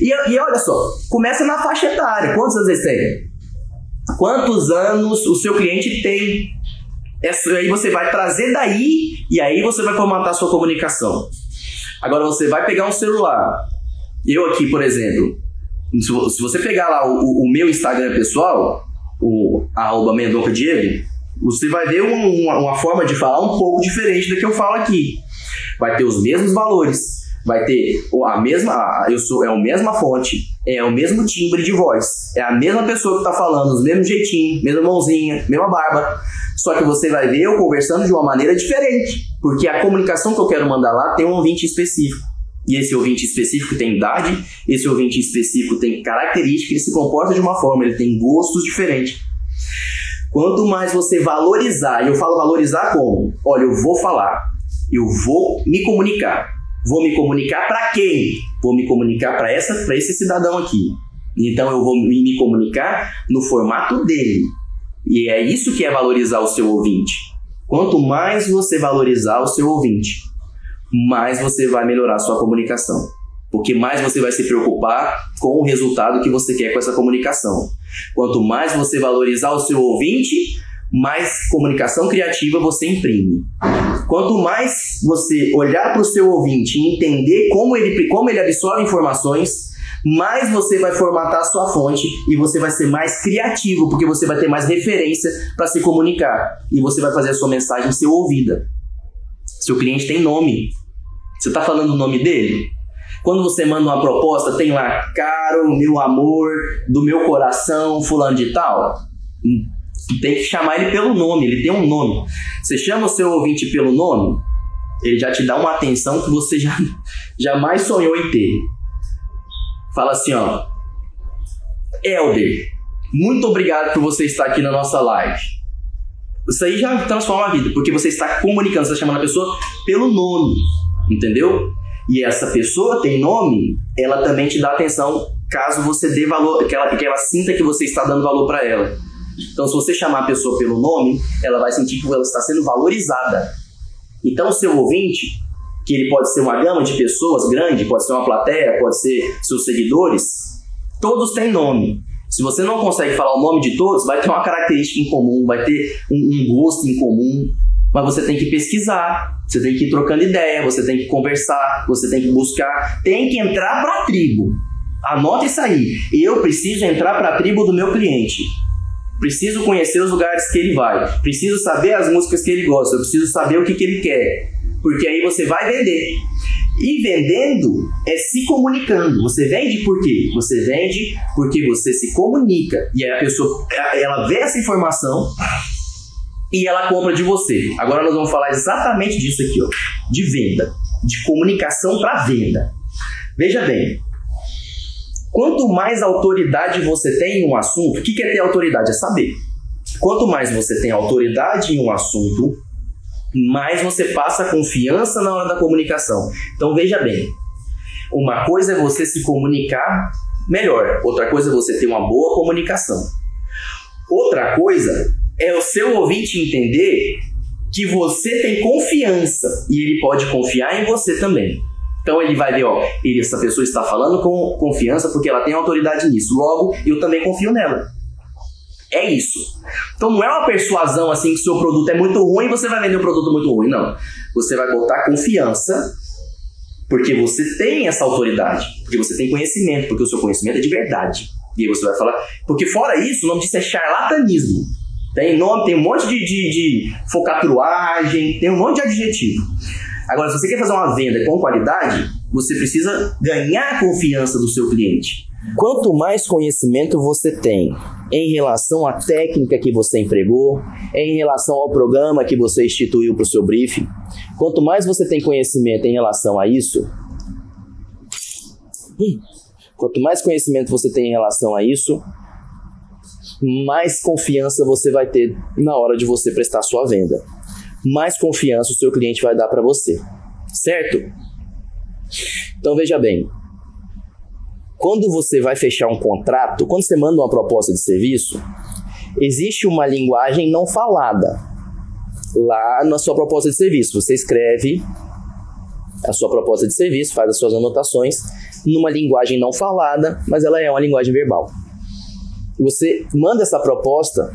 E, e olha só, começa na faixa etária. Quantos anos eles têm? Quantos anos o seu cliente tem? Essa, aí você vai trazer daí e aí você vai formatar a sua comunicação. Agora você vai pegar um celular. Eu aqui, por exemplo, se você pegar lá o, o meu Instagram pessoal, o arroba Mendonca Diego, você vai ver uma, uma forma de falar um pouco diferente da que eu falo aqui. Vai ter os mesmos valores, vai ter a mesma, eu sou é a mesma fonte, é o mesmo timbre de voz, é a mesma pessoa que está falando, os mesmos jeitinho, mesma mãozinha, mesma barba. Só que você vai ver eu conversando de uma maneira diferente, porque a comunicação que eu quero mandar lá tem um ouvinte específico. E esse ouvinte específico tem idade, esse ouvinte específico tem características, ele se comporta de uma forma, ele tem gostos diferentes. Quanto mais você valorizar, e eu falo valorizar como? Olha, eu vou falar, eu vou me comunicar. Vou me comunicar para quem? Vou me comunicar para essa, para esse cidadão aqui. Então eu vou me comunicar no formato dele. E é isso que é valorizar o seu ouvinte. Quanto mais você valorizar o seu ouvinte, mais você vai melhorar a sua comunicação. Porque mais você vai se preocupar com o resultado que você quer com essa comunicação. Quanto mais você valorizar o seu ouvinte, mais comunicação criativa você imprime. Quanto mais você olhar para o seu ouvinte e entender como ele, como ele absorve informações, mais você vai formatar a sua fonte e você vai ser mais criativo, porque você vai ter mais referência para se comunicar e você vai fazer a sua mensagem ser ouvida. Seu cliente tem nome. Você está falando o nome dele? Quando você manda uma proposta, tem lá, caro, meu amor, do meu coração, fulano de tal. Tem que chamar ele pelo nome, ele tem um nome. Você chama o seu ouvinte pelo nome, ele já te dá uma atenção que você já, jamais sonhou em ter. Fala assim, ó. Elder, muito obrigado por você estar aqui na nossa live. Isso aí já transforma a vida, porque você está comunicando, você está chamando a pessoa pelo nome, entendeu? e essa pessoa tem nome, ela também te dá atenção caso você dê valor, que ela, que ela sinta que você está dando valor para ela. Então, se você chamar a pessoa pelo nome, ela vai sentir que ela está sendo valorizada. Então, seu ouvinte, que ele pode ser uma gama de pessoas grande, pode ser uma plateia, pode ser seus seguidores, todos têm nome. Se você não consegue falar o nome de todos, vai ter uma característica em comum, vai ter um, um gosto em comum, mas você tem que pesquisar, você tem que ir trocando ideia, você tem que conversar, você tem que buscar, tem que entrar para a tribo. Anota isso aí. Eu preciso entrar para a tribo do meu cliente. Preciso conhecer os lugares que ele vai. Preciso saber as músicas que ele gosta. Eu preciso saber o que, que ele quer. Porque aí você vai vender. E vendendo é se comunicando. Você vende por quê? Você vende porque você se comunica. E aí a pessoa, ela vê essa informação, e ela compra de você. Agora nós vamos falar exatamente disso aqui, ó, de venda, de comunicação para venda. Veja bem, quanto mais autoridade você tem em um assunto, o que é ter autoridade? É saber. Quanto mais você tem autoridade em um assunto, mais você passa confiança na hora da comunicação. Então veja bem, uma coisa é você se comunicar melhor, outra coisa é você ter uma boa comunicação. Outra coisa é o seu ouvinte entender que você tem confiança e ele pode confiar em você também. Então ele vai ver, ó, ele, essa pessoa está falando com confiança porque ela tem autoridade nisso. Logo, eu também confio nela. É isso. Então não é uma persuasão assim que seu produto é muito ruim e você vai vender um produto muito ruim. Não. Você vai botar confiança porque você tem essa autoridade, porque você tem conhecimento, porque o seu conhecimento é de verdade. E aí você vai falar. Porque fora isso, o nome disso é charlatanismo. Tem nome, tem um monte de, de, de focatruagem, tem um monte de adjetivo. Agora, se você quer fazer uma venda com qualidade, você precisa ganhar a confiança do seu cliente. Quanto mais conhecimento você tem em relação à técnica que você empregou, em relação ao programa que você instituiu para o seu briefing, quanto mais você tem conhecimento em relação a isso, quanto mais conhecimento você tem em relação a isso, mais confiança você vai ter na hora de você prestar sua venda. Mais confiança o seu cliente vai dar para você. Certo? Então veja bem. quando você vai fechar um contrato, quando você manda uma proposta de serviço, existe uma linguagem não falada lá na sua proposta de serviço. Você escreve a sua proposta de serviço, faz as suas anotações numa linguagem não falada, mas ela é uma linguagem verbal. Você manda essa proposta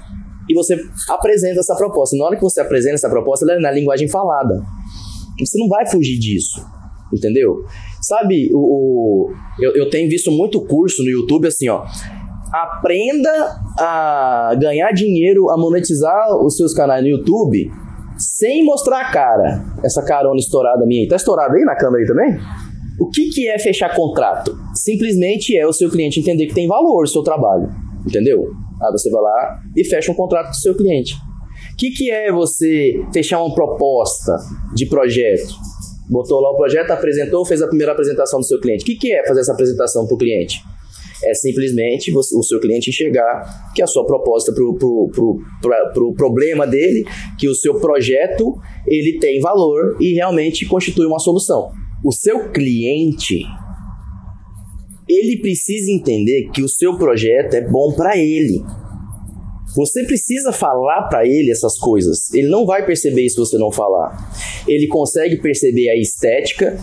e você apresenta essa proposta. Na hora que você apresenta essa proposta, ela é na linguagem falada. Você não vai fugir disso, entendeu? Sabe, o, o eu, eu tenho visto muito curso no YouTube assim, ó. Aprenda a ganhar dinheiro, a monetizar os seus canais no YouTube sem mostrar a cara. Essa carona estourada minha aí. Tá estourada aí na câmera aí também? O que, que é fechar contrato? Simplesmente é o seu cliente entender que tem valor o seu trabalho. Entendeu? Aí você vai lá e fecha um contrato com o seu cliente. O que, que é você fechar uma proposta de projeto? Botou lá o projeto, apresentou, fez a primeira apresentação do seu cliente. O que, que é fazer essa apresentação para o cliente? É simplesmente o seu cliente enxergar que a sua proposta para o pro, pro, pro problema dele, que o seu projeto ele tem valor e realmente constitui uma solução. O seu cliente ele precisa entender que o seu projeto é bom para ele. Você precisa falar para ele essas coisas. Ele não vai perceber se você não falar. Ele consegue perceber a estética,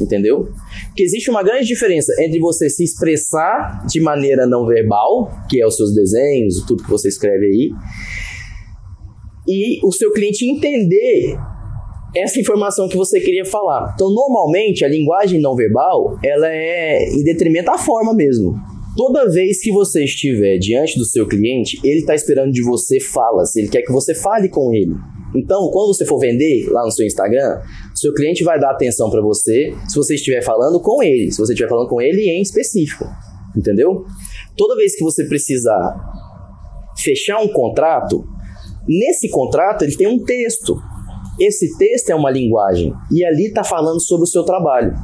entendeu? Que existe uma grande diferença entre você se expressar de maneira não verbal, que é os seus desenhos, tudo que você escreve aí, e o seu cliente entender essa informação que você queria falar. Então, normalmente, a linguagem não verbal, ela é em detrimento da forma mesmo. Toda vez que você estiver diante do seu cliente, ele está esperando de você falas, ele quer que você fale com ele. Então, quando você for vender lá no seu Instagram, seu cliente vai dar atenção para você se você estiver falando com ele, se você estiver falando com ele em específico, entendeu? Toda vez que você precisar fechar um contrato, nesse contrato ele tem um texto. Esse texto é uma linguagem e ali está falando sobre o seu trabalho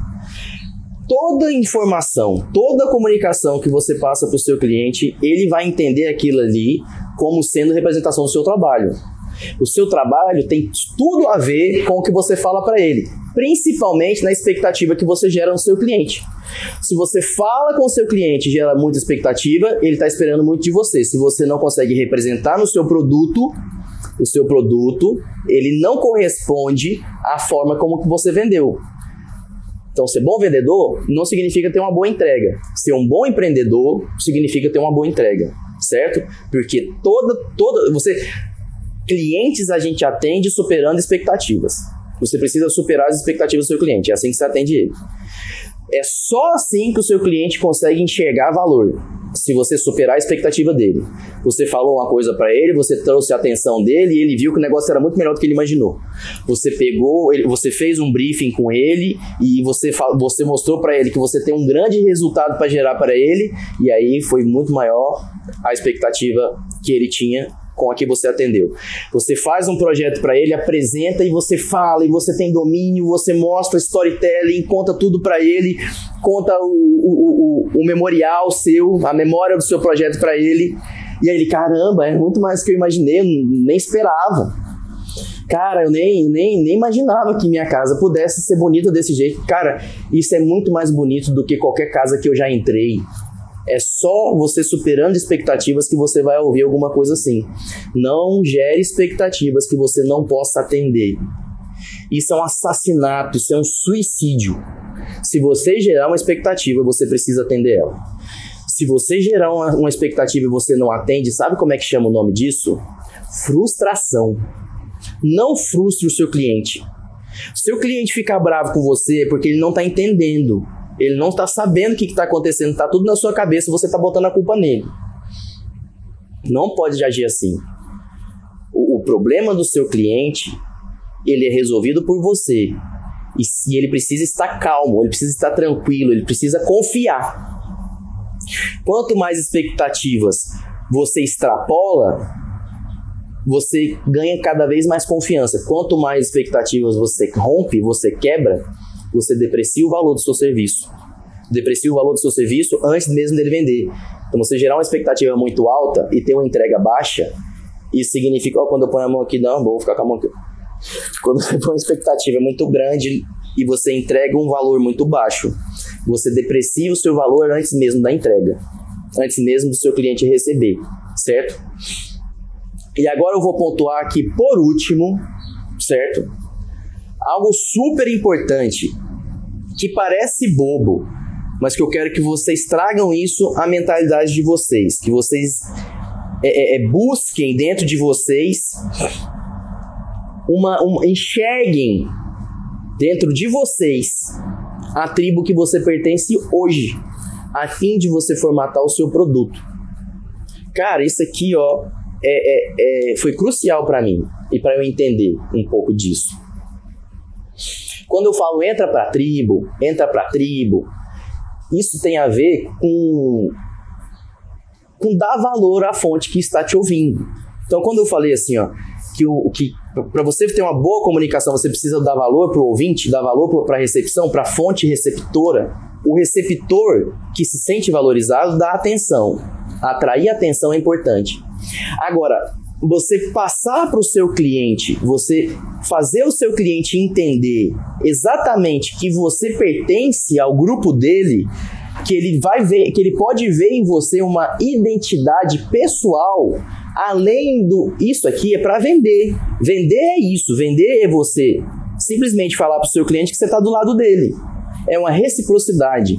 toda informação, toda comunicação que você passa para o seu cliente, ele vai entender aquilo ali como sendo representação do seu trabalho. O seu trabalho tem tudo a ver com o que você fala para ele, principalmente na expectativa que você gera no seu cliente. Se você fala com o seu cliente e gera muita expectativa, ele está esperando muito de você. Se você não consegue representar no seu produto, o seu produto, ele não corresponde à forma como que você vendeu. Então, ser bom vendedor não significa ter uma boa entrega. Ser um bom empreendedor significa ter uma boa entrega, certo? Porque toda, toda, você, clientes a gente atende superando expectativas. Você precisa superar as expectativas do seu cliente, é assim que você atende ele. É só assim que o seu cliente consegue enxergar valor se você superar a expectativa dele. Você falou uma coisa para ele, você trouxe a atenção dele e ele viu que o negócio era muito melhor do que ele imaginou. Você pegou, você fez um briefing com ele e você, você mostrou para ele que você tem um grande resultado para gerar para ele e aí foi muito maior a expectativa que ele tinha com a que você atendeu. Você faz um projeto para ele, apresenta e você fala, e você tem domínio, você mostra storytelling, conta tudo para ele, conta o, o, o, o, memorial seu, a memória do seu projeto para ele. E aí ele, caramba, é muito mais do que eu imaginei, eu nem esperava. Cara, eu nem, nem, nem imaginava que minha casa pudesse ser bonita desse jeito. Cara, isso é muito mais bonito do que qualquer casa que eu já entrei. É só você superando expectativas que você vai ouvir alguma coisa assim. Não gere expectativas que você não possa atender. Isso é um assassinato, isso é um suicídio. Se você gerar uma expectativa, você precisa atender ela. Se você gerar uma, uma expectativa e você não atende, sabe como é que chama o nome disso? Frustração. Não frustre o seu cliente. Se o cliente ficar bravo com você porque ele não está entendendo ele não está sabendo o que está acontecendo, está tudo na sua cabeça, você está botando a culpa nele. Não pode agir assim. O, o, problema do seu cliente, ele é resolvido por você. E, e ele precisa estar calmo, ele precisa estar tranquilo, ele precisa confiar. Quanto mais expectativas você extrapola, você ganha cada vez mais confiança. Quanto mais expectativas você rompe, você quebra, você deprecia o valor do seu serviço. Deprecia o valor do seu serviço antes mesmo dele vender. Então, você gerar uma expectativa muito alta e ter uma entrega baixa, isso significa, ó, quando eu ponho a mão aqui, não, vou ficar com a mão aqui. Quando você põe uma expectativa muito grande e você entrega um valor muito baixo, Você deprecia o seu valor antes mesmo da entrega, antes mesmo do seu cliente receber, certo? E agora eu vou pontuar aqui por último, certo? Algo super importante que parece bobo, mas que eu quero que vocês tragam isso à mentalidade de vocês, que vocês é, é, é busquem dentro de vocês uma, uma enxerguem dentro de vocês a tribo que você pertence hoje, a fim de você formatar o seu produto. Cara, isso aqui, ó, é, é, é foi crucial para mim e para eu entender um pouco disso. Quando eu falo entra para tribo, entra para tribo, isso tem a ver com com dar valor à fonte que está te ouvindo. Então, quando eu falei assim, ó, que o que para você ter uma boa comunicação, você precisa dar valor para o ouvinte, dar valor para a recepção, para a fonte receptora. O receptor que se sente valorizado dá atenção. Atrair atenção é importante. Agora, você passar para o seu cliente, você fazer o seu cliente entender exatamente que você pertence ao grupo dele, que ele vai ver, que ele pode ver em você uma identidade pessoal, além do isso aqui é para vender. Vender é isso, vender é você simplesmente falar para o seu cliente que você está do lado dele. É uma reciprocidade.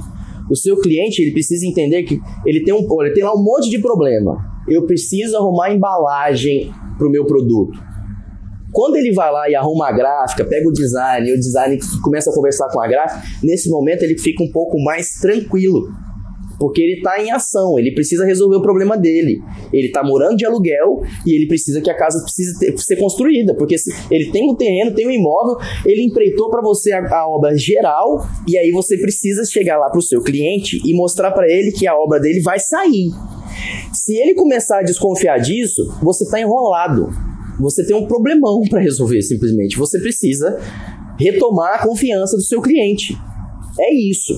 O seu cliente ele precisa entender que ele tem um, ele tem lá um monte de problema. Eu preciso arrumar embalagem para o meu produto. Quando ele vai lá e arruma a gráfica, pega o design, o design começa a conversar com a gráfica, nesse momento ele fica um pouco mais tranquilo. Porque ele está em ação, ele precisa resolver o problema dele. Ele está morando de aluguel e ele precisa que a casa precise ter, ser construída. Porque ele tem um terreno, tem um imóvel, ele empreitou para você a, a, obra geral e aí você precisa chegar lá para o seu cliente e mostrar para ele que a obra dele vai sair. Se ele começar a desconfiar disso, você está enrolado você tem um problemão para resolver simplesmente. Você precisa retomar a confiança do seu cliente. É isso.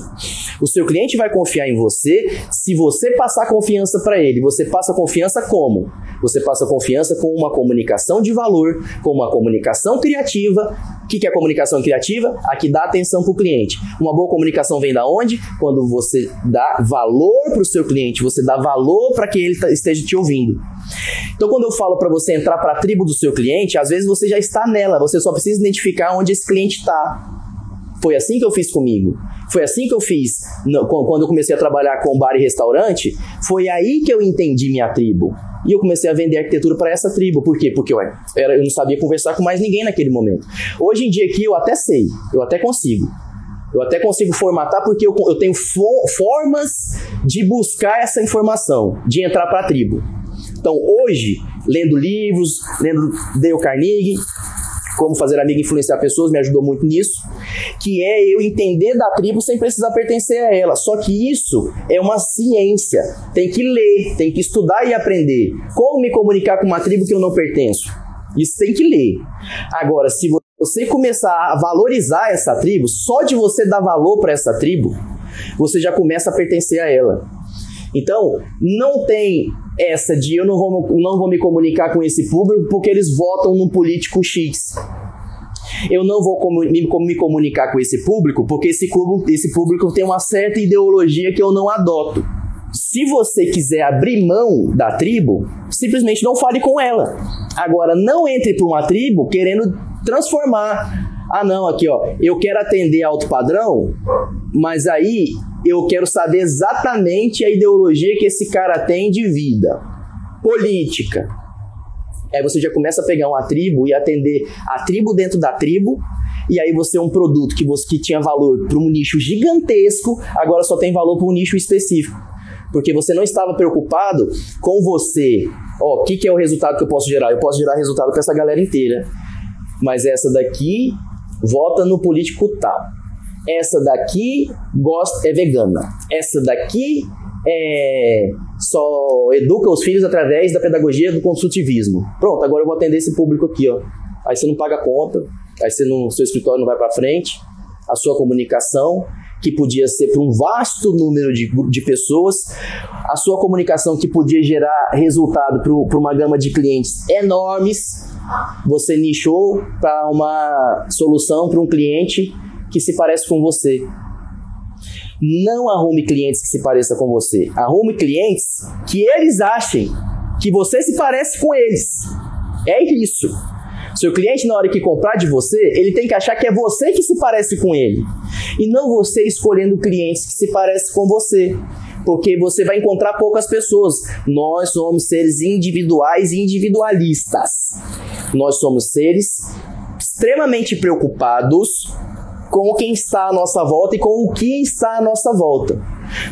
O seu cliente vai confiar em você se você passar confiança para ele. Você passa confiança como? Você passa confiança com uma comunicação de valor, com uma comunicação criativa. O que é comunicação criativa? A que dá atenção para o cliente. Uma boa comunicação vem da onde? Quando você dá valor para o seu cliente, você dá valor para que ele esteja te ouvindo. Então, quando eu falo para você entrar para a tribo do seu cliente, às vezes você já está nela, você só precisa identificar onde esse cliente está. Foi assim que eu fiz comigo. Foi assim que eu fiz no, quando eu comecei a trabalhar com bar e restaurante. Foi aí que eu entendi minha tribo. E eu comecei a vender arquitetura para essa tribo. Por quê? Porque eu, era, eu não sabia conversar com mais ninguém naquele momento. Hoje em dia aqui eu até sei, eu até consigo. Eu até consigo formatar porque eu, eu tenho fo formas de buscar essa informação, de entrar para a tribo. Então hoje, lendo livros, lendo Dale Carnegie, como fazer amigo influenciar pessoas, me ajudou muito nisso, que é eu entender da tribo sem precisar pertencer a ela. Só que isso é uma ciência. Tem que ler, tem que estudar e aprender. Como me comunicar com uma tribo que eu não pertenço? Isso tem que ler. Agora, se você começar a valorizar essa tribo, só de você dar valor para essa tribo, você já começa a pertencer a ela. Então, não tem essa de eu não vou, não vou me comunicar com esse público porque eles votam no político X. Eu não vou me, comunicar com esse público porque esse público, esse público tem uma certa ideologia que eu não adoto. Se você quiser abrir mão da tribo, simplesmente não fale com ela. Agora, não entre para uma tribo querendo transformar. Ah, não, aqui ó, eu quero atender alto padrão, mas aí eu quero saber exatamente a ideologia que esse cara tem de vida. Política. Aí você já começa a pegar uma tribo e atender a tribo dentro da tribo, e aí você é um produto que, você, que tinha valor para um nicho gigantesco, agora só tem valor para um nicho específico. Porque você não estava preocupado com você. Ó, o que, que é o resultado que eu posso gerar? Eu posso gerar resultado para essa galera inteira. Mas essa daqui vota no político tal. Essa daqui gosta é vegana. Essa daqui é, só educa os filhos através da pedagogia do construtivismo. Pronto, agora eu vou atender esse público aqui, ó. Aí você não paga conta, aí você não, seu escritório não vai para frente, a sua comunicação que podia ser para um vasto número de, de pessoas, a sua comunicação que podia gerar resultado para uma gama de clientes enormes, você nichou para uma solução para um cliente que se parece com você. Não arrume clientes que se pareçam com você. Arrume clientes que eles achem que você se parece com eles. É isso. Seu cliente, na hora que comprar de você, ele tem que achar que é você que se parece com ele. E não você escolhendo clientes que se parecem com você. Porque você vai encontrar poucas pessoas. Nós somos seres individuais e individualistas. Nós somos seres extremamente preocupados com quem está à nossa volta e com o que está à nossa volta.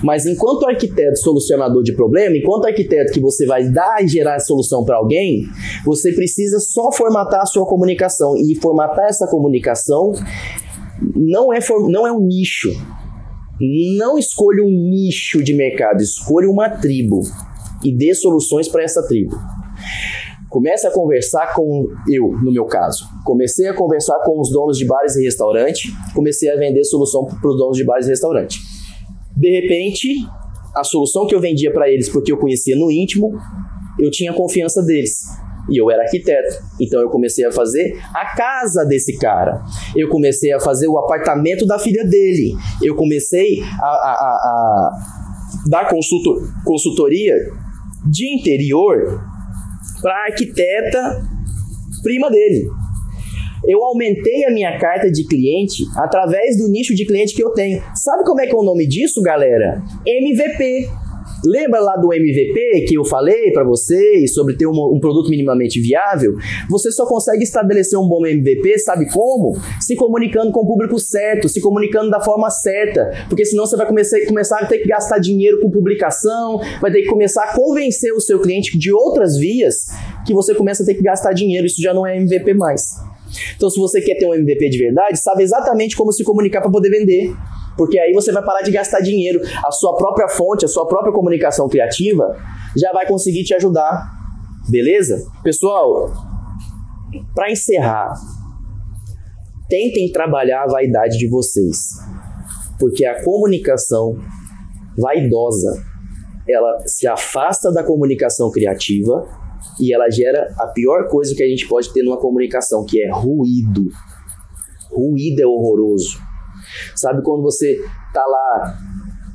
Mas enquanto arquiteto solucionador de problema, enquanto arquiteto que você vai dar e gerar solução para alguém, você precisa só formatar a sua comunicação. E formatar essa comunicação não é, não é um nicho. Não escolha um nicho de mercado, escolha uma tribo e dê soluções para essa tribo. Comece a conversar com eu, no meu caso. Comecei a conversar com os donos de bares e restaurante, comecei a vender solução para os donos de bares e restaurante. De repente, a solução que eu vendia para eles, porque eu conhecia no íntimo, eu tinha confiança deles. E eu era arquiteto. Então eu comecei a fazer a casa desse cara. Eu comecei a fazer o apartamento da filha dele. Eu comecei a, a, a, a dar consultor, consultoria de interior para arquiteta prima dele. Eu aumentei a minha carta de cliente através do nicho de cliente que eu tenho. Sabe como é que é o nome disso, galera? MVP. Lembra lá do MVP que eu falei para vocês sobre ter um, um, produto minimamente viável? Você só consegue estabelecer um bom MVP, sabe como? Se comunicando com o público certo, se comunicando da forma certa, porque senão você vai começar, começar a ter que gastar dinheiro com publicação, vai ter que começar a convencer o seu cliente de outras vias que você começa a ter que gastar dinheiro. Isso já não é MVP mais. Então, se você quer ter um MVP de verdade, sabe exatamente como se comunicar para poder vender. Porque aí você vai parar de gastar dinheiro. A sua própria fonte, a sua própria comunicação criativa já vai conseguir te ajudar. Beleza? Pessoal, para encerrar, tentem trabalhar a vaidade de vocês. Porque a comunicação vaidosa, ela se afasta da comunicação criativa e ela gera a pior coisa que a gente pode ter numa comunicação, que é ruído. Ruído é horroroso. Sabe quando você tá lá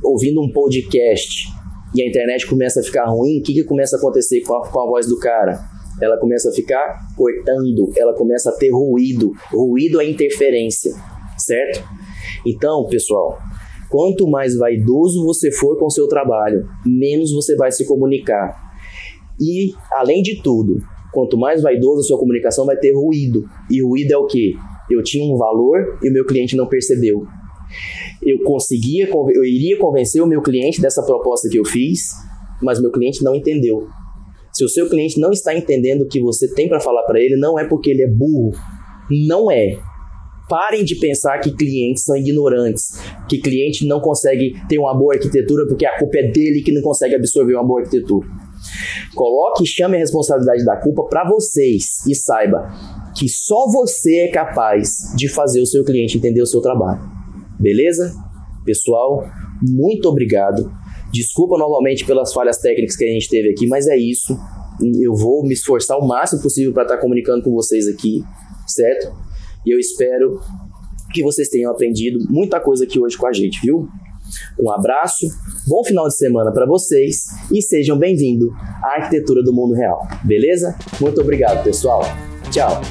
ouvindo um podcast e a internet começa a ficar ruim, o que, que começa a acontecer com a, com a voz do cara? Ela começa a ficar cortando, ela começa a ter ruído. Ruído é interferência, certo? Então, pessoal, quanto mais vaidoso você for com seu trabalho, menos você vai se comunicar. E, além de tudo, quanto mais vaidoso a sua comunicação, vai ter ruído. E ruído é o quê? Eu tinha um valor e o meu cliente não percebeu. Eu conseguia, eu iria convencer o meu cliente dessa proposta que eu fiz, mas meu cliente não entendeu. Se o seu cliente não está entendendo o que você tem para falar para ele, não é porque ele é burro. Não é. Parem de pensar que clientes são ignorantes, que cliente não consegue ter uma boa arquitetura porque a culpa é dele que não consegue absorver uma boa arquitetura. Coloque e chame a responsabilidade da culpa para vocês e saiba que só você é capaz de fazer o seu cliente entender o seu trabalho. Beleza? Pessoal, muito obrigado. Desculpa novamente pelas falhas técnicas que a gente teve aqui, mas é isso. Eu vou me esforçar o máximo possível para estar comunicando com vocês aqui, certo? E eu espero que vocês tenham aprendido muita coisa aqui hoje com a gente, viu? Um abraço, bom final de semana para vocês e sejam bem-vindos à arquitetura do mundo real, beleza? Muito obrigado, pessoal. Tchau.